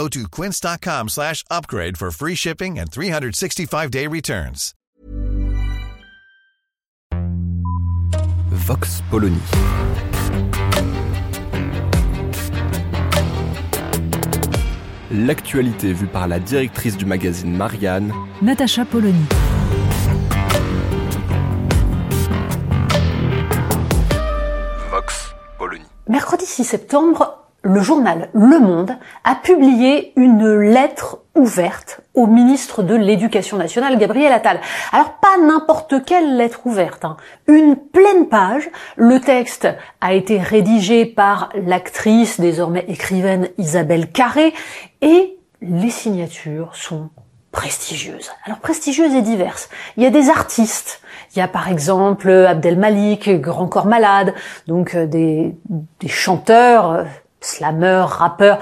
Go to quince.com slash upgrade for free shipping and 365-day returns. Vox Polony. L'actualité vue par la directrice du magazine Marianne, Natacha Polony. Vox Polony. Mercredi 6 septembre, le journal Le Monde a publié une lettre ouverte au ministre de l'Éducation nationale, Gabriel Attal. Alors pas n'importe quelle lettre ouverte, hein. une pleine page. Le texte a été rédigé par l'actrice, désormais écrivaine Isabelle Carré, et les signatures sont prestigieuses. Alors prestigieuses et diverses. Il y a des artistes. Il y a par exemple Abdel Malik, Grand Corps Malade, donc euh, des, chanteurs euh, slameurs, rappeurs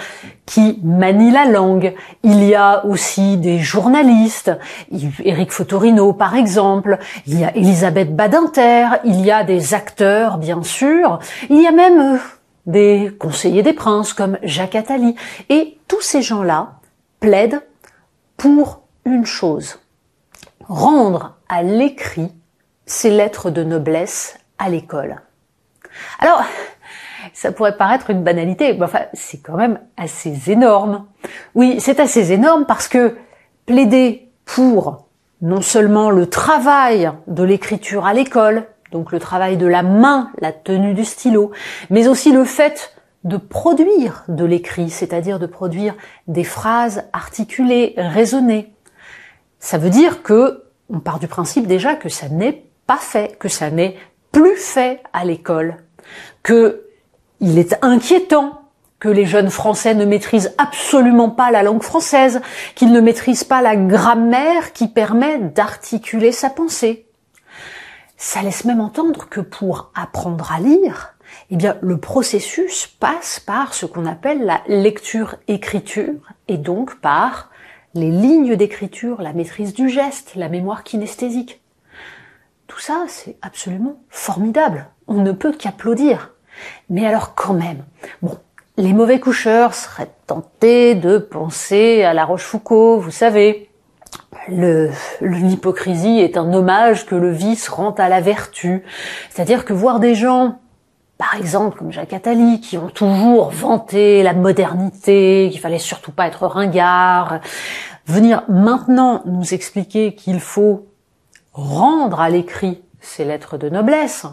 qui manient la langue. Il y a aussi des journalistes, Eric Fotorino par exemple, il y a Elisabeth Badinter, il y a des acteurs bien sûr, il y a même euh, des conseillers des princes comme Jacques Attali. Et tous ces gens-là plaident pour une chose, rendre à l'écrit ces lettres de noblesse à l'école. Alors, ça pourrait paraître une banalité, mais enfin, c'est quand même assez énorme. Oui, c'est assez énorme parce que plaider pour non seulement le travail de l'écriture à l'école, donc le travail de la main, la tenue du stylo, mais aussi le fait de produire de l'écrit, c'est-à-dire de produire des phrases articulées, raisonnées. Ça veut dire que on part du principe déjà que ça n'est pas fait, que ça n'est plus fait à l'école, que il est inquiétant que les jeunes Français ne maîtrisent absolument pas la langue française, qu'ils ne maîtrisent pas la grammaire qui permet d'articuler sa pensée. Ça laisse même entendre que pour apprendre à lire, eh bien, le processus passe par ce qu'on appelle la lecture-écriture et donc par les lignes d'écriture, la maîtrise du geste, la mémoire kinesthésique. Tout ça, c'est absolument formidable. On ne peut qu'applaudir. Mais alors quand même, bon, les mauvais coucheurs seraient tentés de penser à La Rochefoucauld, vous savez. L'hypocrisie est un hommage que le vice rend à la vertu. C'est-à-dire que voir des gens, par exemple comme Jacques Attali, qui ont toujours vanté la modernité, qu'il fallait surtout pas être ringard, venir maintenant nous expliquer qu'il faut rendre à l'écrit ces lettres de noblesse.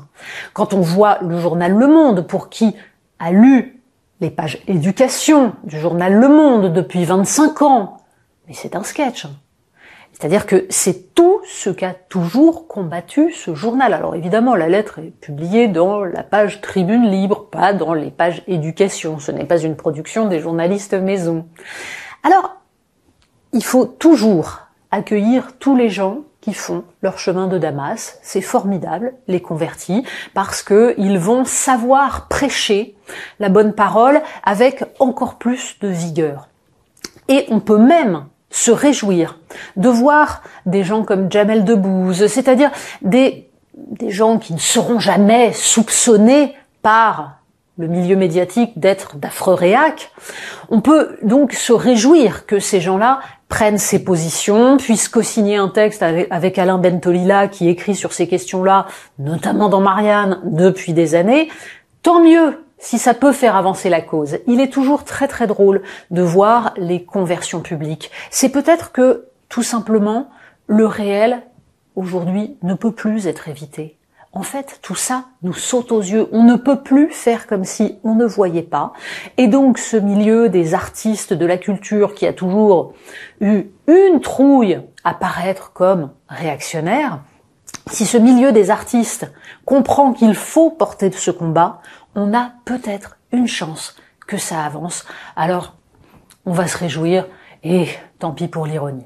Quand on voit le journal Le Monde, pour qui a lu les pages éducation du journal Le Monde depuis 25 ans, mais c'est un sketch. C'est-à-dire que c'est tout ce qu'a toujours combattu ce journal. Alors évidemment, la lettre est publiée dans la page Tribune Libre, pas dans les pages éducation. Ce n'est pas une production des journalistes maison. Alors, il faut toujours accueillir tous les gens qui font leur chemin de Damas. C'est formidable, les convertis, parce que ils vont savoir prêcher la bonne parole avec encore plus de vigueur. Et on peut même se réjouir de voir des gens comme Jamel Debbouze, c'est-à-dire des, des gens qui ne seront jamais soupçonnés par le milieu médiatique d'être d'affreux réacs. On peut donc se réjouir que ces gens-là prennent ces positions, puissent co-signer un texte avec, Alain Bentolila qui écrit sur ces questions-là, notamment dans Marianne, depuis des années, tant mieux si ça peut faire avancer la cause. Il est toujours très très drôle de voir les conversions publiques. C'est peut-être que, tout simplement, le réel, aujourd'hui, ne peut plus être évité. En fait, tout ça nous saute aux yeux. On ne peut plus faire comme si on ne voyait pas. Et donc, ce milieu des artistes de la culture qui a toujours eu une trouille à paraître comme réactionnaire, si ce milieu des artistes comprend qu'il faut porter ce combat, on a peut-être une chance que ça avance. Alors, on va se réjouir et tant pis pour l'ironie.